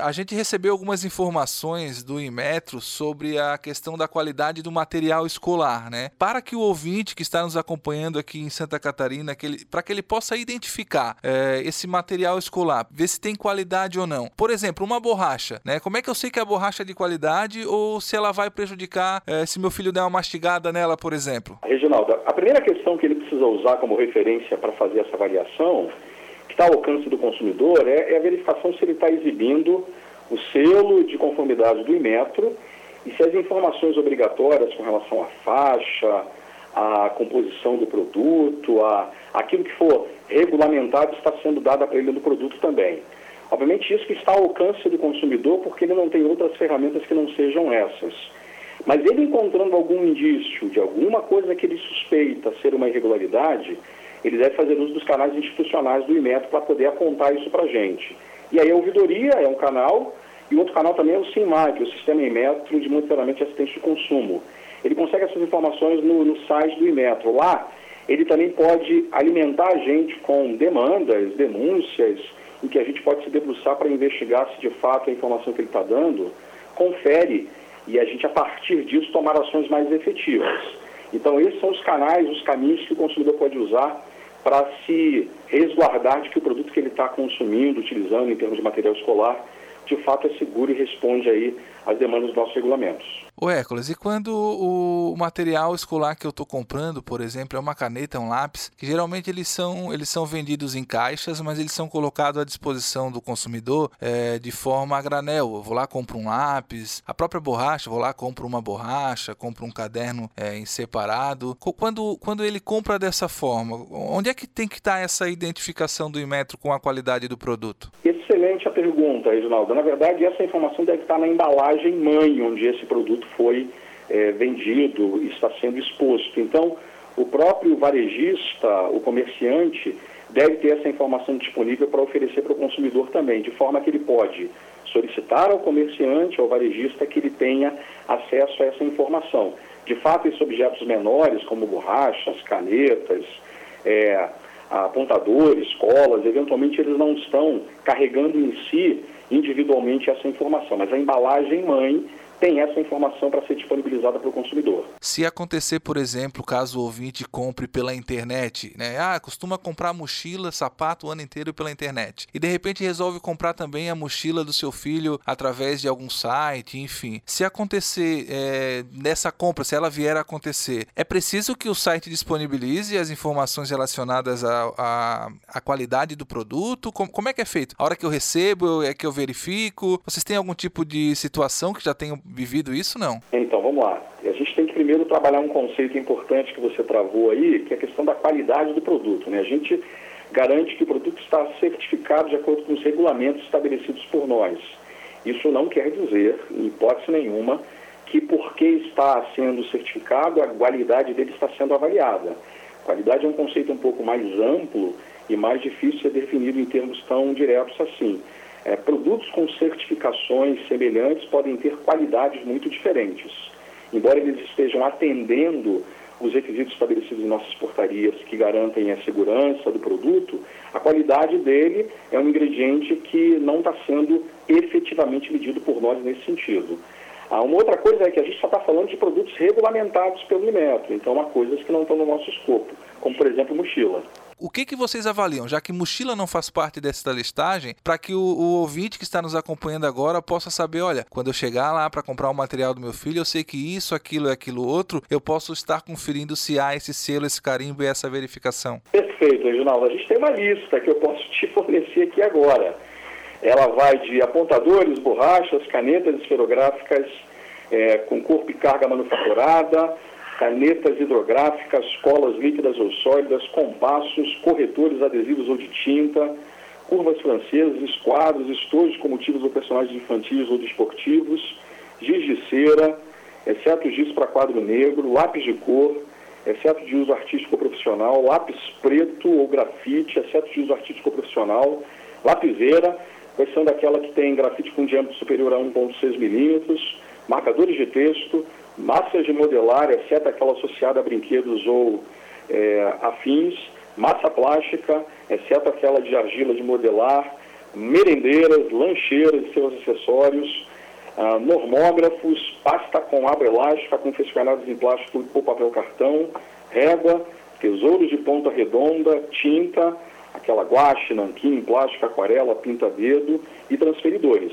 A gente recebeu algumas informações do Inmetro sobre a questão da qualidade do material escolar, né? Para que o ouvinte que está nos acompanhando aqui em Santa Catarina, para que ele possa identificar é, esse material escolar, ver se tem qualidade ou não. Por exemplo, uma borracha, né? Como é que eu sei que a borracha é de qualidade ou se ela vai prejudicar é, se meu filho der uma mastigada nela, por exemplo? Reginaldo, a primeira questão que ele precisa usar como referência para fazer essa avaliação está ao alcance do consumidor é, é a verificação se ele está exibindo o selo de conformidade do Imetro e se as informações obrigatórias com relação à faixa, à composição do produto, a aquilo que for regulamentado está sendo dado para ele no produto também. Obviamente isso que está ao alcance do consumidor porque ele não tem outras ferramentas que não sejam essas. Mas ele encontrando algum indício de alguma coisa que ele suspeita ser uma irregularidade, ele deve fazer uso dos canais institucionais do IMET para poder apontar isso para a gente. E aí a ouvidoria é um canal, e outro canal também é o SIMAC, o Sistema Imetro de Monitoramento e Assistência de Consumo. Ele consegue essas informações no, no site do Imetro. Lá, ele também pode alimentar a gente com demandas, denúncias, em que a gente pode se debruçar para investigar se de fato a informação que ele está dando confere e a gente, a partir disso, tomar ações mais efetivas. Então, esses são os canais, os caminhos que o consumidor pode usar para se resguardar de que o produto que ele está consumindo, utilizando em termos de material escolar, de fato é seguro e responde aí às demandas dos nossos regulamentos. O Hércules, e quando o material escolar que eu estou comprando, por exemplo, é uma caneta, um lápis, que geralmente eles são, eles são vendidos em caixas, mas eles são colocados à disposição do consumidor é, de forma a granel. Eu vou lá, compro um lápis, a própria borracha, vou lá, compro uma borracha, compro um caderno é, em separado. Quando, quando ele compra dessa forma, onde é que tem que estar essa identificação do Inmetro com a qualidade do produto? Excelente a pergunta, Reginaldo. Na verdade, essa informação deve estar na embalagem mãe, onde esse produto foi é, vendido está sendo exposto. Então, o próprio varejista, o comerciante, deve ter essa informação disponível para oferecer para o consumidor também, de forma que ele pode solicitar ao comerciante, ao varejista, que ele tenha acesso a essa informação. De fato, esses objetos menores, como borrachas, canetas, é, apontadores, colas, eventualmente eles não estão carregando em si individualmente essa informação, mas a embalagem mãe tem essa informação para ser disponibilizada para o consumidor. Se acontecer, por exemplo, caso o ouvinte compre pela internet, né? Ah, costuma comprar mochila, sapato o ano inteiro pela internet. E de repente resolve comprar também a mochila do seu filho através de algum site, enfim. Se acontecer é, nessa compra, se ela vier a acontecer, é preciso que o site disponibilize as informações relacionadas à, à, qualidade do produto? Como, como é que é feito? A hora que eu recebo, é que eu verifico? Vocês têm algum tipo de situação que já tenham vivido isso, não? Então, vamos lá. A gente tem que primeiro trabalhar um conceito importante que você travou aí, que é a questão da qualidade do produto. Né? A gente garante que o produto está certificado de acordo com os regulamentos estabelecidos por nós. Isso não quer dizer, em hipótese nenhuma, que porque está sendo certificado, a qualidade dele está sendo avaliada. Qualidade é um conceito um pouco mais amplo e mais difícil de ser definido em termos tão diretos assim. É, produtos com certificações semelhantes podem ter qualidades muito diferentes. Embora eles estejam atendendo os requisitos estabelecidos em nossas portarias que garantem a segurança do produto, a qualidade dele é um ingrediente que não está sendo efetivamente medido por nós nesse sentido. Ah, uma outra coisa é que a gente só está falando de produtos regulamentados pelo Inmetro, então há coisas que não estão no nosso escopo, como por exemplo mochila. O que, que vocês avaliam, já que mochila não faz parte dessa listagem, para que o, o, ouvinte que está nos acompanhando agora possa saber, olha, quando eu chegar lá para comprar o material do meu filho, eu sei que isso, aquilo e aquilo outro, eu posso estar conferindo se há esse selo, esse carimbo e essa verificação. Perfeito, Reginaldo. A gente tem uma lista que eu posso te fornecer aqui agora. Ela vai de apontadores, borrachas, canetas esferográficas é, com corpo e carga manufaturada, canetas hidrográficas, colas líquidas ou sólidas, compassos, corretores adesivos ou de tinta, curvas francesas, esquadros, estojos com motivos ou personagens infantis ou desportivos, giz de cera, exceto giz para quadro negro, lápis de cor, exceto de uso artístico profissional, lápis preto ou grafite, exceto de uso artístico profissional, lapiseira, questão daquela que tem grafite com diâmetro superior a 1,6 milímetros, marcadores de texto, massas de modelar, exceto aquela associada a brinquedos ou é, afins, massa plástica, exceto aquela de argila de modelar, merendeiras, lancheiras e seus acessórios, ah, normógrafos, pasta com aba elástica confeccionados em plástico ou papel cartão, régua, tesouros de ponta redonda, tinta, aquela guache, nanquim, plástico, aquarela, pinta-dedo e transferidores.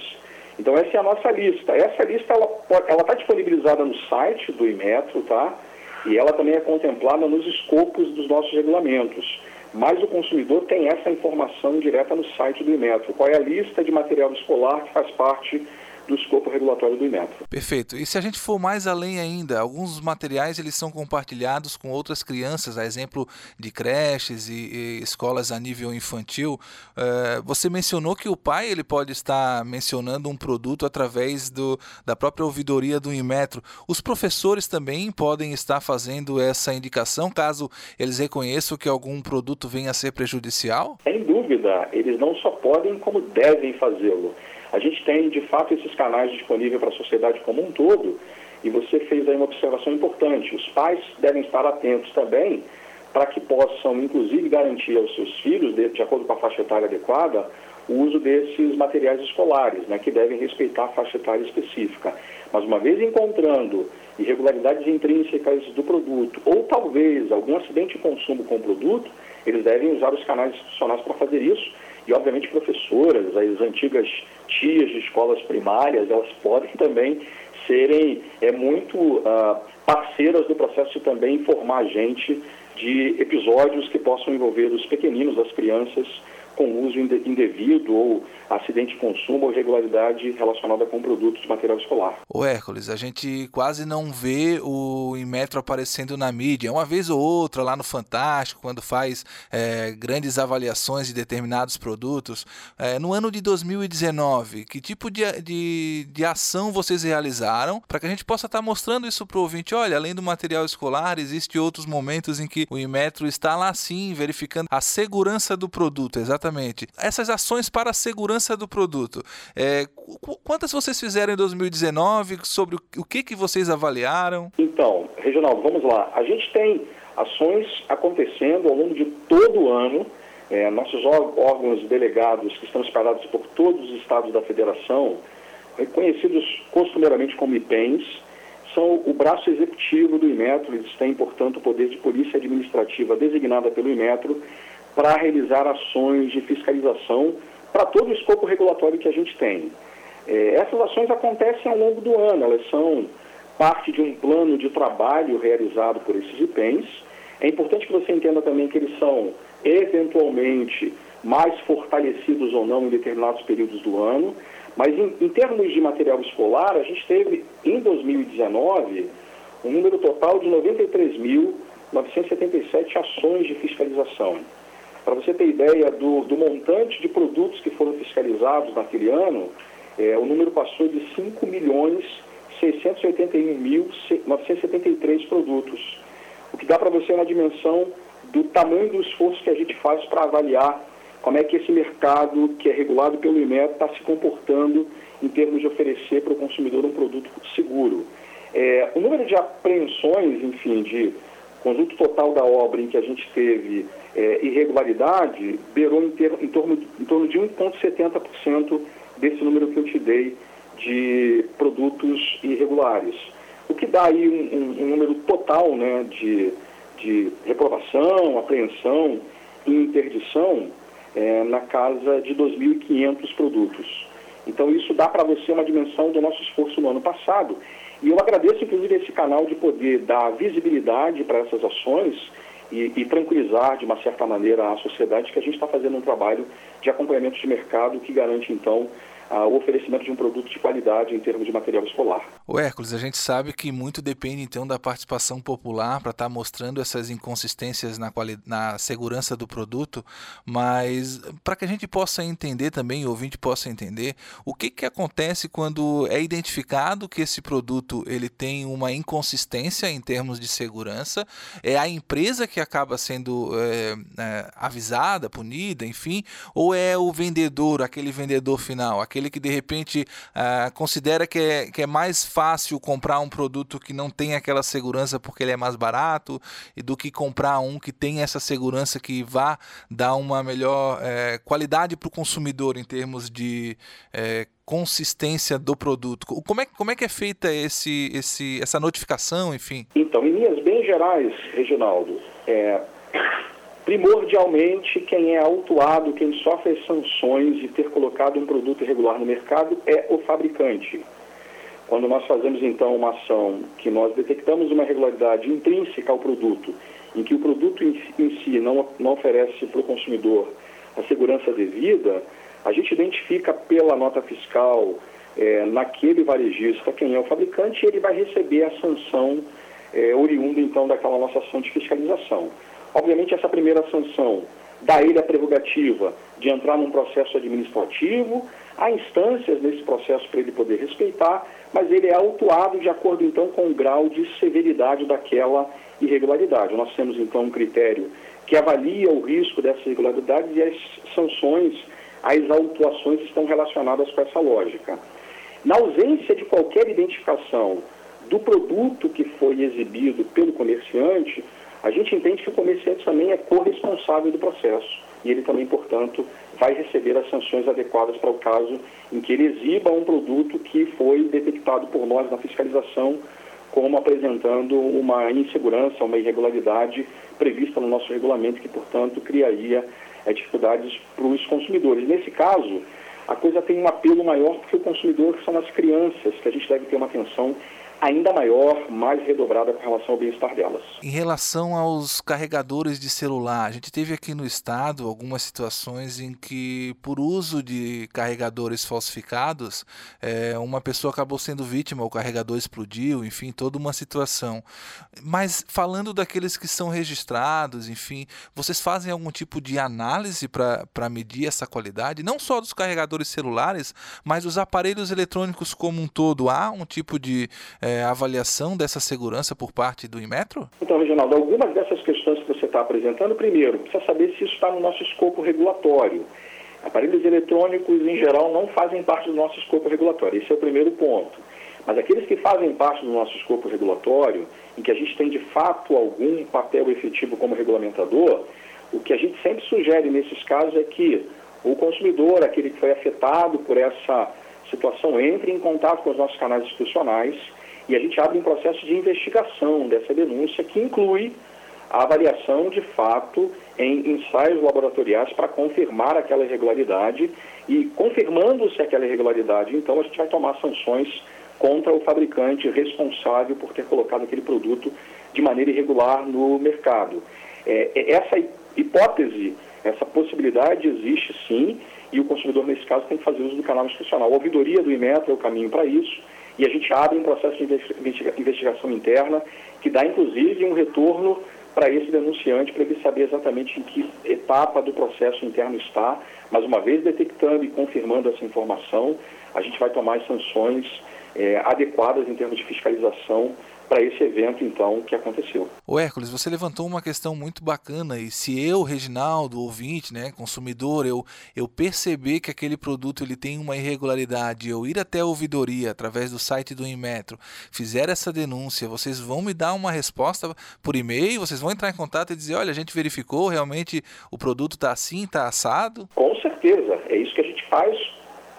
Então essa é a nossa lista. Essa lista ela está disponibilizada no site do Imetro, tá? E ela também é contemplada nos escopos dos nossos regulamentos. Mas o consumidor tem essa informação direta no site do Imetro. Qual é a lista de material escolar que faz parte do escopo regulatório do INEP. Perfeito. E se a gente for mais além ainda, alguns materiais eles são compartilhados com outras crianças, a exemplo de creches e, e escolas a nível infantil. Uh, você mencionou que o pai ele pode estar mencionando um produto através do, da própria ouvidoria do Inmetro. Os professores também podem estar fazendo essa indicação caso eles reconheçam que algum produto venha a ser prejudicial? Sem dúvida, eles não só podem como devem fazê-lo. A gente tem, de fato, esses canais disponíveis para a sociedade como um todo, e você fez aí uma observação importante. Os pais devem estar atentos também para que possam, inclusive, garantir aos seus filhos, de, de, acordo com a faixa etária adequada, o uso desses materiais escolares, né, que devem respeitar a faixa etária específica. Mas uma vez encontrando irregularidades intrínsecas do produto, ou talvez algum acidente de consumo com o produto, eles devem usar os canais institucionais para fazer isso e, obviamente, professoras, as antigas tias de escolas primárias, elas podem também serem é, muito uh, parceiras do processo de também informar a gente de episódios que possam envolver os pequeninos, as crianças, com uso indevido ou acidente de consumo ou irregularidade relacionada com produtos de material escolar. O Hércules, a gente quase não vê o Inmetro aparecendo na mídia. Uma vez ou outra lá no Fantástico, quando faz é, grandes avaliações de determinados produtos. É, no ano de 2019, que tipo de, de, de ação vocês realizaram para que a gente possa estar tá mostrando isso para o ouvinte? Olha, além do material escolar, existem outros momentos em que o Inmetro está lá sim, verificando a segurança do produto, exatamente. Essas ações para a segurança segurança do produto. É, quantas vocês fizeram em 2019? Sobre o que, que vocês avaliaram? Então, Reginaldo, vamos lá. A gente tem ações acontecendo ao longo de todo o ano. É, nossos órgãos delegados, que estão espalhados por todos os estados da federação, reconhecidos costumeiramente como IPENs, são o braço executivo do Imetro, eles têm, portanto, o poder de polícia administrativa designada pelo Imetro para realizar ações de fiscalização para todo o escopo regulatório que a gente tem. É, essas ações acontecem ao longo do ano, elas são parte de um plano de trabalho realizado por esses IPENs. É importante que você entenda também que eles são, eventualmente, mais fortalecidos ou não em determinados períodos do ano, mas em, em termos de material escolar, a gente teve, em 2019, um número total de 93.977 ações de fiscalização. Para você ter ideia do, do, montante de produtos que foram fiscalizados naquele ano, é, o número passou de 5 milhões 681.973 produtos. O que dá para você uma dimensão do tamanho do esforço que a gente faz para avaliar como é que esse mercado, que é regulado pelo IMET, está se comportando em termos de oferecer para o consumidor um produto seguro. É, o número de apreensões, enfim, de conjunto total da obra em que a gente teve é, irregularidade beirou em, ter, em, torno, em torno de 1,70% desse número que eu te dei de produtos irregulares. O que dá aí um, um, um número total né, de, de reprovação, apreensão e interdição é, na casa de 2.500 produtos. Então isso dá para você uma dimensão do nosso esforço no ano passado e eu agradeço, inclusive, esse canal de poder dar visibilidade para essas ações e, e, tranquilizar, de uma certa maneira, a sociedade que a gente está fazendo um trabalho de acompanhamento de mercado que garante, então, o oferecimento de um produto de qualidade em termos de material escolar. O Hércules, a gente sabe que muito depende então da participação popular para estar tá mostrando essas inconsistências na, na segurança do produto, mas para que a gente possa entender também, o ouvinte possa entender, o que, que acontece quando é identificado que esse produto ele tem uma inconsistência em termos de segurança, é a empresa que acaba sendo é, é, avisada, punida, enfim, ou é o vendedor, aquele vendedor final, aquele que de repente ah, considera que é, que é mais fácil comprar um produto que não tem aquela segurança porque ele é mais barato e do que comprar um que tem essa segurança que vá dar uma melhor é, qualidade para o consumidor em termos de é, consistência do produto. Como é, como é que é feita esse, esse, essa notificação, enfim? Então, em linhas bem gerais, Reginaldo, é, primordialmente quem é autuado, quem sofre as sanções de ter colocado um produto irregular no mercado é o fabricante. Quando nós fazemos então uma ação que nós detectamos uma irregularidade intrínseca ao produto, em que o produto em, si não, não oferece para o consumidor a segurança devida, a gente identifica pela nota fiscal é, naquele varejista quem é o fabricante e ele vai receber a sanção é, oriunda então daquela nossa ação de fiscalização. Obviamente essa primeira sanção dá ele a prerrogativa de entrar num processo administrativo, há instâncias nesse processo para ele poder respeitar, mas ele é autuado de acordo então com o grau de severidade daquela irregularidade. Nós temos então um critério que avalia o risco dessas irregularidades e as sanções as autuações estão relacionadas com essa lógica. Na ausência de qualquer identificação do produto que foi exibido pelo comerciante, a gente entende que o comerciante também é corresponsável do processo e ele também, portanto, vai receber as sanções adequadas para o caso em que ele exiba um produto que foi detectado por nós na fiscalização como apresentando uma insegurança, uma irregularidade prevista no nosso regulamento que, portanto, criaria é, dificuldades para os consumidores. Nesse caso, a coisa tem um apelo maior porque o consumidor são as crianças, que a gente deve ter uma atenção ainda maior, mais redobrada com relação ao bem-estar delas. Em relação aos carregadores de celular, a gente teve aqui no estado algumas situações em que, por uso de carregadores falsificados, é, uma pessoa acabou sendo vítima, o carregador explodiu, enfim, toda uma situação. Mas falando daqueles que são registrados, enfim, vocês fazem algum tipo de análise para medir essa qualidade? Não só dos carregadores celulares, mas os aparelhos eletrônicos como um todo. Há um tipo de é, avaliação dessa segurança por parte do Inmetro? Então, Reginaldo, algumas dessas questões que você está apresentando, primeiro, precisa saber se isso está no nosso escopo regulatório. Aparelhos eletrônicos, em geral, não fazem parte do nosso escopo regulatório. Esse é o primeiro ponto. Mas aqueles que fazem parte do nosso escopo regulatório, em que a gente tem de fato algum papel efetivo como regulamentador, o que a gente sempre sugere nesses casos é que o consumidor, aquele que foi afetado por essa situação, entre em contato com os nossos canais institucionais e a gente abre um processo de investigação dessa denúncia que inclui a avaliação de fato em ensaios laboratoriais para confirmar aquela irregularidade e confirmando-se aquela irregularidade, então a gente vai tomar sanções contra o fabricante responsável por ter colocado aquele produto de maneira irregular no mercado. É, é essa hipótese, essa possibilidade existe sim, e o consumidor, nesse caso, tem que fazer uso do canal institucional. A ouvidoria do IMETRO é o caminho para isso, e a gente abre um processo de investigação interna que dá, inclusive, um retorno para esse denunciante, para ele saber exatamente em que etapa do processo interno está. Mas, uma vez detectando e confirmando essa informação, a gente vai tomar as sanções é, adequadas em termos de fiscalização para esse evento, então, que aconteceu. O Hércules, você levantou uma questão muito bacana e se eu, Reginaldo, ouvinte, né, consumidor, eu, eu perceber que aquele produto ele tem uma irregularidade, eu ir até a ouvidoria através do site do Inmetro, fizer essa denúncia, vocês vão me dar uma resposta por e-mail, vocês vão entrar em contato e dizer, olha, a gente verificou, realmente o produto está assim, está assado? Com certeza, é isso que a gente faz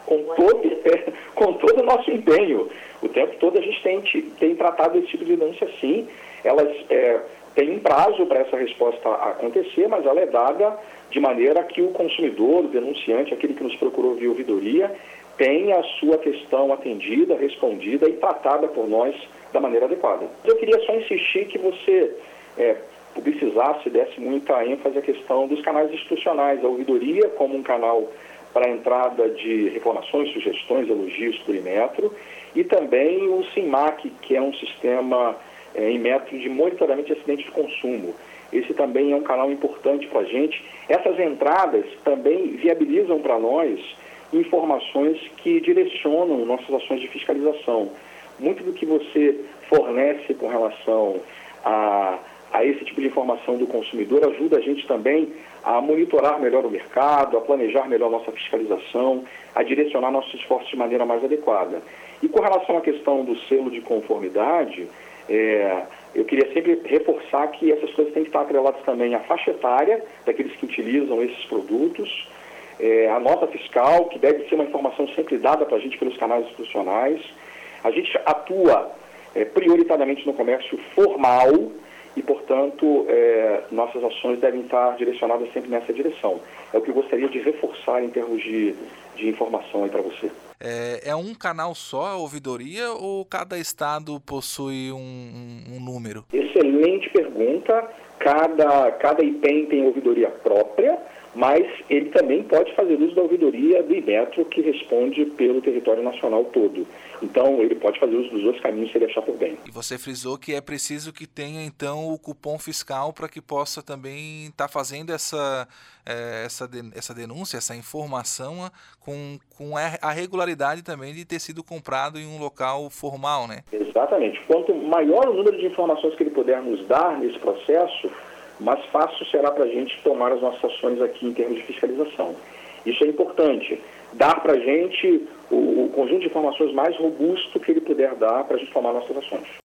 com todo, é, com todo o nosso empenho. O tempo todo a gente tem, tem tratado esse tipo de denúncia sim. Elas é, têm um prazo para essa resposta acontecer, mas ela é dada de maneira que o consumidor, o denunciante, aquele que nos procurou via ouvidoria, tenha a sua questão atendida, respondida e tratada por nós da maneira adequada. Eu queria só insistir que você é, publicizasse, desse muita ênfase à questão dos canais institucionais, a ouvidoria como um canal para a entrada de reclamações, sugestões, elogios por Imetro, e também o SIMAC, que é um sistema é, em método de monitoramento de acidentes de consumo. Esse também é um canal importante para a gente. Essas entradas também viabilizam para nós informações que direcionam nossas ações de fiscalização. Muito do que você fornece com relação a, a esse tipo de informação do consumidor ajuda a gente também a monitorar melhor o mercado, a planejar melhor nossa fiscalização, a direcionar nossos esforços de maneira mais adequada. E com relação à questão do selo de conformidade, é, eu queria sempre reforçar que essas coisas têm que estar atreladas também à faixa etária daqueles que utilizam esses produtos, é, a nota fiscal, que deve ser uma informação sempre dada para a gente pelos canais institucionais. A gente atua é, prioritariamente no comércio formal, e, portanto, é, nossas ações devem estar direcionadas sempre nessa direção. É o que eu gostaria de reforçar em termos de, de informação aí para você. É, é, um canal só a ouvidoria ou cada estado possui um, um, número? Excelente pergunta. Cada, cada IPEM tem ouvidoria própria mas ele também pode fazer uso da ouvidoria do Imetro, que responde pelo território nacional todo. Então, ele pode fazer uso dos outros caminhos se ele achar por bem. E você frisou que é preciso que tenha, então, o cupom fiscal para que possa também estar tá fazendo essa, é, essa, essa denúncia, essa informação com, com a regularidade também de ter sido comprado em um local formal, né? Exatamente. Quanto maior o número de informações que ele puder nos dar nesse processo, mais fácil será para a gente tomar as nossas ações aqui em termos de fiscalização. Isso é importante. Dar para a gente o, o conjunto de informações mais robusto que ele puder dar para a gente tomar nossas ações.